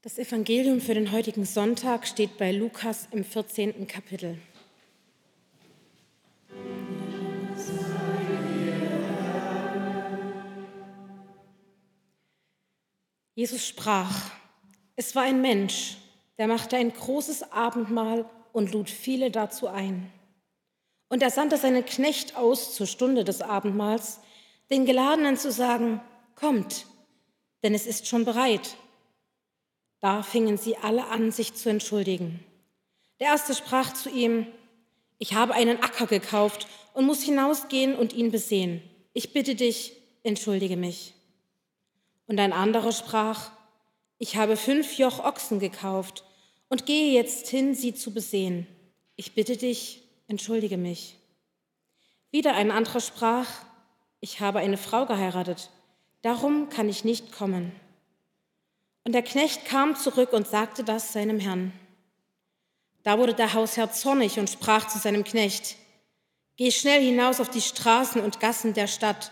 Das Evangelium für den heutigen Sonntag steht bei Lukas im 14. Kapitel. Jesus sprach, es war ein Mensch, der machte ein großes Abendmahl und lud viele dazu ein. Und er sandte seinen Knecht aus zur Stunde des Abendmahls, den Geladenen zu sagen, kommt, denn es ist schon bereit. Da fingen sie alle an, sich zu entschuldigen. Der erste sprach zu ihm, ich habe einen Acker gekauft und muss hinausgehen und ihn besehen. Ich bitte dich, entschuldige mich. Und ein anderer sprach, ich habe fünf Joch Ochsen gekauft und gehe jetzt hin, sie zu besehen. Ich bitte dich, entschuldige mich. Wieder ein anderer sprach, ich habe eine Frau geheiratet, darum kann ich nicht kommen. Und der Knecht kam zurück und sagte das seinem Herrn. Da wurde der Hausherr zornig und sprach zu seinem Knecht, Geh schnell hinaus auf die Straßen und Gassen der Stadt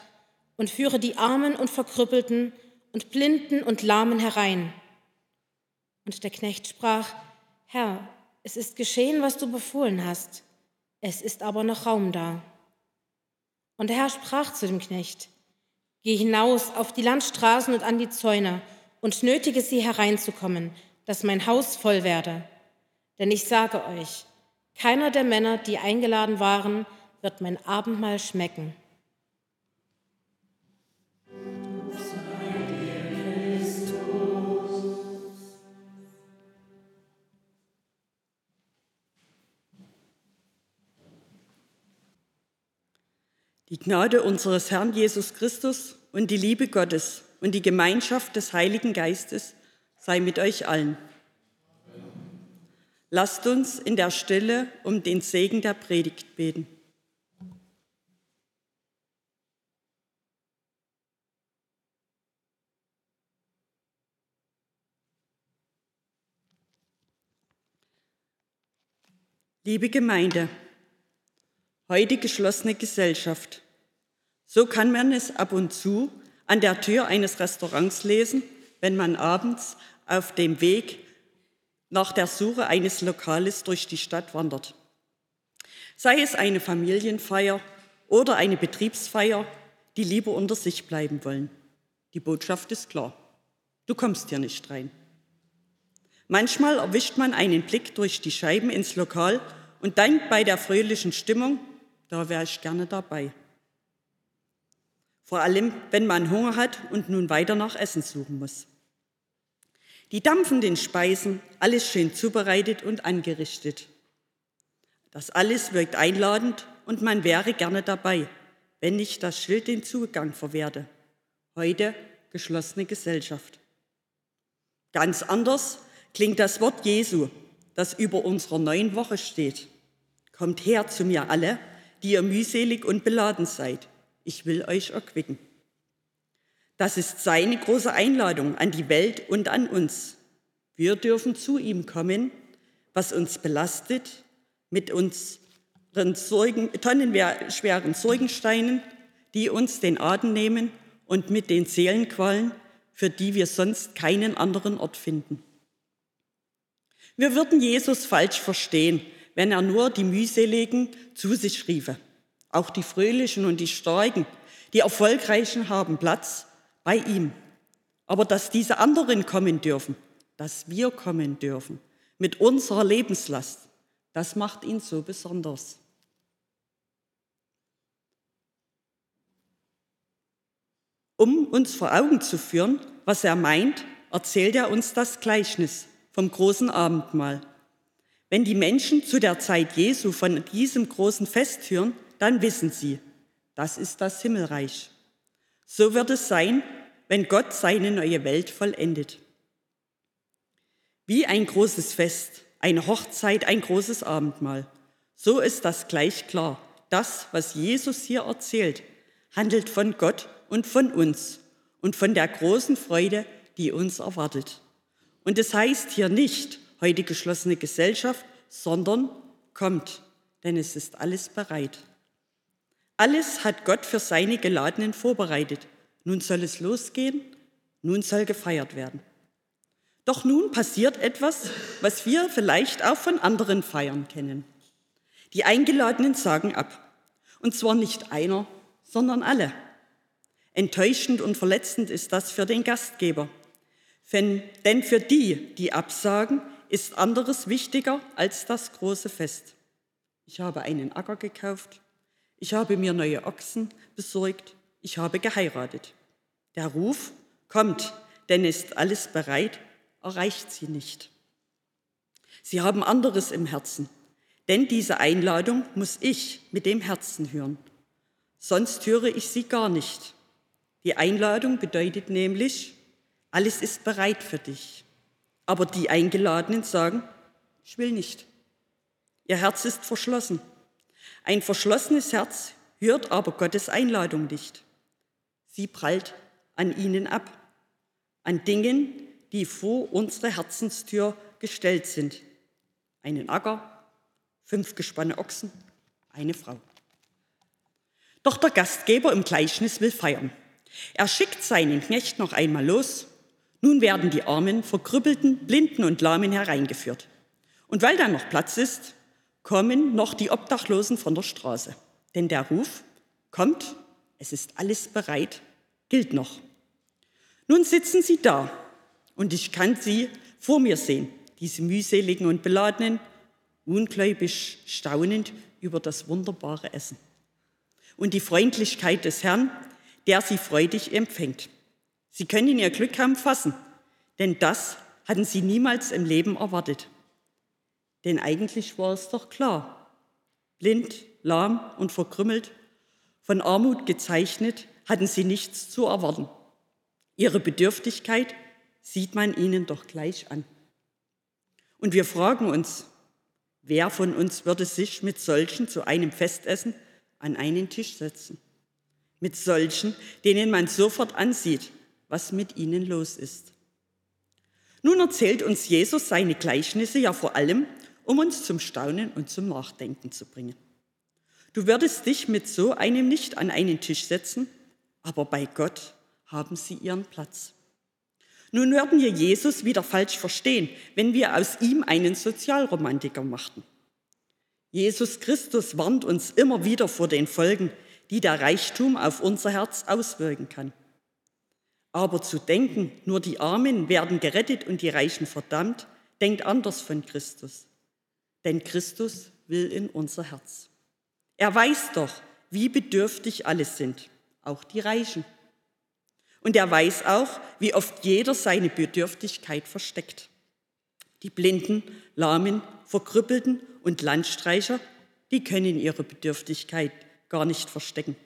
und führe die Armen und Verkrüppelten und Blinden und Lahmen herein. Und der Knecht sprach, Herr, es ist geschehen, was du befohlen hast, es ist aber noch Raum da. Und der Herr sprach zu dem Knecht, Geh hinaus auf die Landstraßen und an die Zäune und nötige sie hereinzukommen, dass mein Haus voll werde. Denn ich sage euch, keiner der Männer, die eingeladen waren, wird mein Abendmahl schmecken. Die Gnade unseres Herrn Jesus Christus und die Liebe Gottes und die Gemeinschaft des Heiligen Geistes sei mit euch allen. Lasst uns in der Stille um den Segen der Predigt beten. Liebe Gemeinde, heute geschlossene Gesellschaft. So kann man es ab und zu an der Tür eines Restaurants lesen, wenn man abends auf dem Weg nach der Suche eines Lokales durch die Stadt wandert. Sei es eine Familienfeier oder eine Betriebsfeier, die lieber unter sich bleiben wollen. Die Botschaft ist klar. Du kommst hier nicht rein. Manchmal erwischt man einen Blick durch die Scheiben ins Lokal und denkt bei der fröhlichen Stimmung, da wäre ich gerne dabei. Vor allem, wenn man Hunger hat und nun weiter nach Essen suchen muss. Die dampfenden Speisen, alles schön zubereitet und angerichtet. Das alles wirkt einladend und man wäre gerne dabei, wenn nicht das Schild den Zugang verwehrte. Heute geschlossene Gesellschaft. Ganz anders klingt das Wort Jesu, das über unserer neuen Woche steht. Kommt her zu mir alle, die ihr mühselig und beladen seid. Ich will euch erquicken. Das ist seine große Einladung an die Welt und an uns. Wir dürfen zu ihm kommen, was uns belastet, mit unseren Sorgen, tonnenschweren Sorgensteinen, die uns den Atem nehmen und mit den Seelenqualen, für die wir sonst keinen anderen Ort finden. Wir würden Jesus falsch verstehen, wenn er nur die mühseligen zu sich riefe. Auch die Fröhlichen und die Starken, die Erfolgreichen haben Platz bei ihm. Aber dass diese anderen kommen dürfen, dass wir kommen dürfen mit unserer Lebenslast, das macht ihn so besonders. Um uns vor Augen zu führen, was er meint, erzählt er uns das Gleichnis vom großen Abendmahl. Wenn die Menschen zu der Zeit Jesu von diesem großen Fest hören, dann wissen sie, das ist das Himmelreich. So wird es sein, wenn Gott seine neue Welt vollendet. Wie ein großes Fest, eine Hochzeit, ein großes Abendmahl. So ist das gleich klar. Das, was Jesus hier erzählt, handelt von Gott und von uns und von der großen Freude, die uns erwartet. Und es heißt hier nicht, heute geschlossene Gesellschaft, sondern kommt, denn es ist alles bereit. Alles hat Gott für seine Geladenen vorbereitet. Nun soll es losgehen, nun soll gefeiert werden. Doch nun passiert etwas, was wir vielleicht auch von anderen Feiern kennen. Die Eingeladenen sagen ab. Und zwar nicht einer, sondern alle. Enttäuschend und verletzend ist das für den Gastgeber. Denn für die, die absagen, ist anderes wichtiger als das große Fest. Ich habe einen Acker gekauft, ich habe mir neue Ochsen besorgt, ich habe geheiratet. Der Ruf kommt, denn ist alles bereit, erreicht sie nicht. Sie haben anderes im Herzen, denn diese Einladung muss ich mit dem Herzen hören. Sonst höre ich sie gar nicht. Die Einladung bedeutet nämlich, alles ist bereit für dich. Aber die Eingeladenen sagen, ich will nicht. Ihr Herz ist verschlossen. Ein verschlossenes Herz hört aber Gottes Einladung nicht. Sie prallt an ihnen ab, an Dingen, die vor unsere Herzenstür gestellt sind. Einen Acker, fünf Gespanne Ochsen, eine Frau. Doch der Gastgeber im Gleichnis will feiern. Er schickt seinen Knecht noch einmal los. Nun werden die Armen, Verkrüppelten, Blinden und Lahmen hereingeführt. Und weil da noch Platz ist, kommen noch die Obdachlosen von der Straße. Denn der Ruf, kommt, es ist alles bereit, gilt noch. Nun sitzen sie da und ich kann sie vor mir sehen, diese mühseligen und beladenen, ungläubig staunend über das wunderbare Essen und die Freundlichkeit des Herrn, der sie freudig empfängt. Sie können ihr Glück kaum fassen, denn das hatten sie niemals im Leben erwartet. Denn eigentlich war es doch klar, blind, lahm und verkrümmelt, von Armut gezeichnet, hatten sie nichts zu erwarten. Ihre Bedürftigkeit sieht man ihnen doch gleich an. Und wir fragen uns, wer von uns würde sich mit solchen zu einem Festessen an einen Tisch setzen? Mit solchen, denen man sofort ansieht, was mit ihnen los ist. Nun erzählt uns Jesus seine Gleichnisse ja vor allem, um uns zum Staunen und zum Nachdenken zu bringen. Du würdest dich mit so einem nicht an einen Tisch setzen, aber bei Gott haben sie ihren Platz. Nun würden wir Jesus wieder falsch verstehen, wenn wir aus ihm einen Sozialromantiker machten. Jesus Christus warnt uns immer wieder vor den Folgen, die der Reichtum auf unser Herz auswirken kann. Aber zu denken, nur die Armen werden gerettet und die Reichen verdammt, denkt anders von Christus. Denn Christus will in unser Herz. Er weiß doch, wie bedürftig alle sind, auch die Reichen. Und er weiß auch, wie oft jeder seine Bedürftigkeit versteckt. Die Blinden, Lahmen, Verkrüppelten und Landstreicher, die können ihre Bedürftigkeit gar nicht verstecken.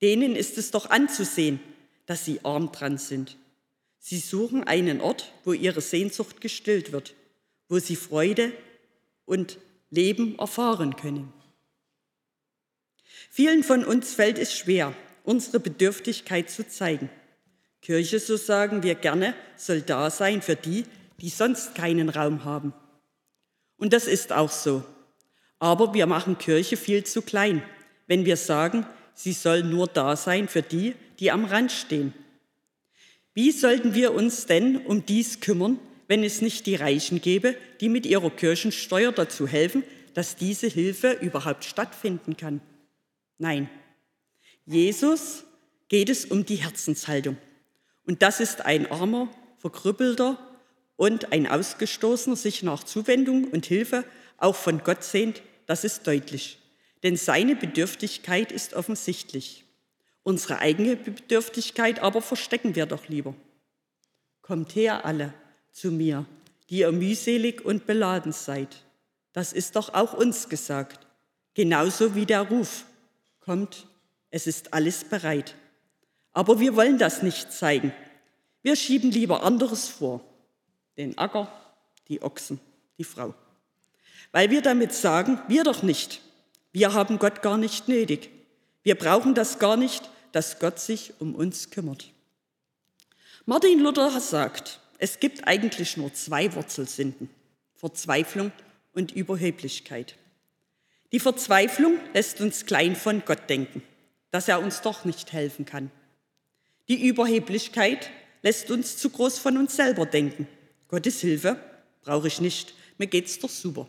Denen ist es doch anzusehen, dass sie arm dran sind. Sie suchen einen Ort, wo ihre Sehnsucht gestillt wird, wo sie Freude und Leben erfahren können. Vielen von uns fällt es schwer, unsere Bedürftigkeit zu zeigen. Kirche, so sagen wir gerne, soll da sein für die, die sonst keinen Raum haben. Und das ist auch so. Aber wir machen Kirche viel zu klein, wenn wir sagen, sie soll nur da sein für die, die am Rand stehen. Wie sollten wir uns denn um dies kümmern, wenn es nicht die Reichen gäbe, die mit ihrer Kirchensteuer dazu helfen, dass diese Hilfe überhaupt stattfinden kann? Nein, Jesus geht es um die Herzenshaltung. Und das ist ein armer, verkrüppelter und ein Ausgestoßener sich nach Zuwendung und Hilfe auch von Gott sehnt, das ist deutlich. Denn seine Bedürftigkeit ist offensichtlich. Unsere eigene Bedürftigkeit aber verstecken wir doch lieber. Kommt her alle zu mir, die ihr mühselig und beladen seid. Das ist doch auch uns gesagt. Genauso wie der Ruf. Kommt, es ist alles bereit. Aber wir wollen das nicht zeigen. Wir schieben lieber anderes vor. Den Acker, die Ochsen, die Frau. Weil wir damit sagen, wir doch nicht. Wir haben Gott gar nicht nötig. Wir brauchen das gar nicht, dass Gott sich um uns kümmert. Martin Luther sagt, es gibt eigentlich nur zwei Wurzelsünden, Verzweiflung und Überheblichkeit. Die Verzweiflung lässt uns klein von Gott denken, dass er uns doch nicht helfen kann. Die Überheblichkeit lässt uns zu groß von uns selber denken Gottes Hilfe brauche ich nicht, mir geht's doch super.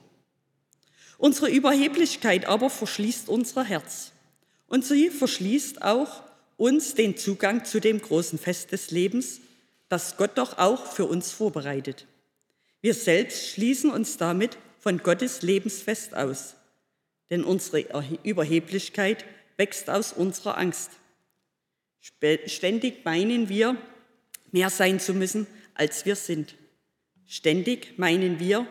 Unsere Überheblichkeit aber verschließt unser Herz. Und sie verschließt auch uns den Zugang zu dem großen Fest des Lebens, das Gott doch auch für uns vorbereitet. Wir selbst schließen uns damit von Gottes Lebensfest aus, denn unsere Überheblichkeit wächst aus unserer Angst. Ständig meinen wir, mehr sein zu müssen, als wir sind. Ständig meinen wir,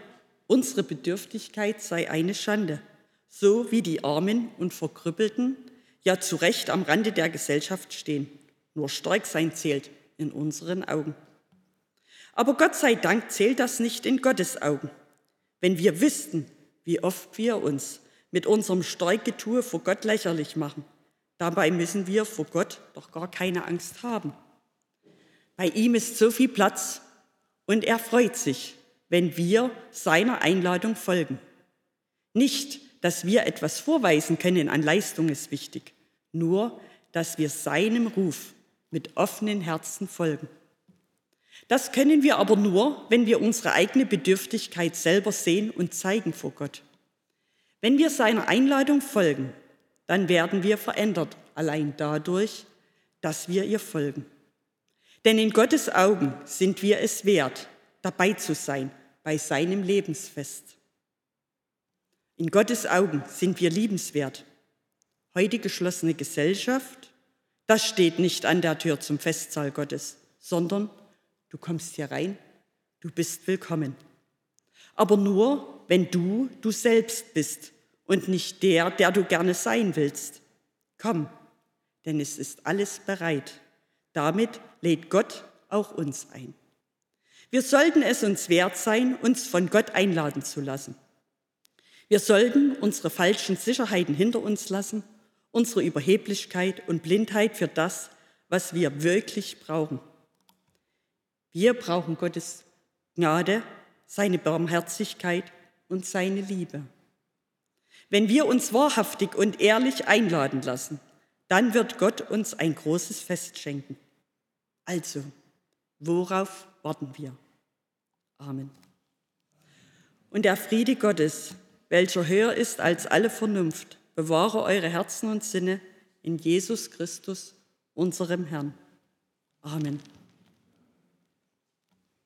unsere Bedürftigkeit sei eine Schande, so wie die Armen und Verkrüppelten ja zu Recht am Rande der Gesellschaft stehen. Nur stark sein zählt in unseren Augen. Aber Gott sei Dank zählt das nicht in Gottes Augen. Wenn wir wüssten, wie oft wir uns mit unserem Starkgetue vor Gott lächerlich machen, dabei müssen wir vor Gott doch gar keine Angst haben. Bei ihm ist so viel Platz und er freut sich, wenn wir seiner Einladung folgen. Nicht, dass wir etwas vorweisen können an Leistung ist wichtig, nur, dass wir seinem Ruf mit offenen Herzen folgen. Das können wir aber nur, wenn wir unsere eigene Bedürftigkeit selber sehen und zeigen vor Gott. Wenn wir seiner Einladung folgen, dann werden wir verändert, allein dadurch, dass wir ihr folgen. Denn in Gottes Augen sind wir es wert, dabei zu sein bei seinem Lebensfest. In Gottes Augen sind wir liebenswert. Heute geschlossene Gesellschaft, das steht nicht an der Tür zum Festsaal Gottes, sondern Du kommst hier rein, du bist willkommen. Aber nur, wenn du du selbst bist und nicht der, der du gerne sein willst. Komm, denn es ist alles bereit. Damit lädt Gott auch uns ein. Wir sollten es uns wert sein, uns von Gott einladen zu lassen. Wir sollten unsere falschen Sicherheiten hinter uns lassen, unsere Überheblichkeit und Blindheit für das, was wir wirklich brauchen. Wir brauchen Gottes Gnade, seine Barmherzigkeit und seine Liebe. Wenn wir uns wahrhaftig und ehrlich einladen lassen, dann wird Gott uns ein großes Fest schenken. Also, worauf warten wir? Amen. Und der Friede Gottes, welcher höher ist als alle Vernunft, bewahre eure Herzen und Sinne in Jesus Christus, unserem Herrn. Amen.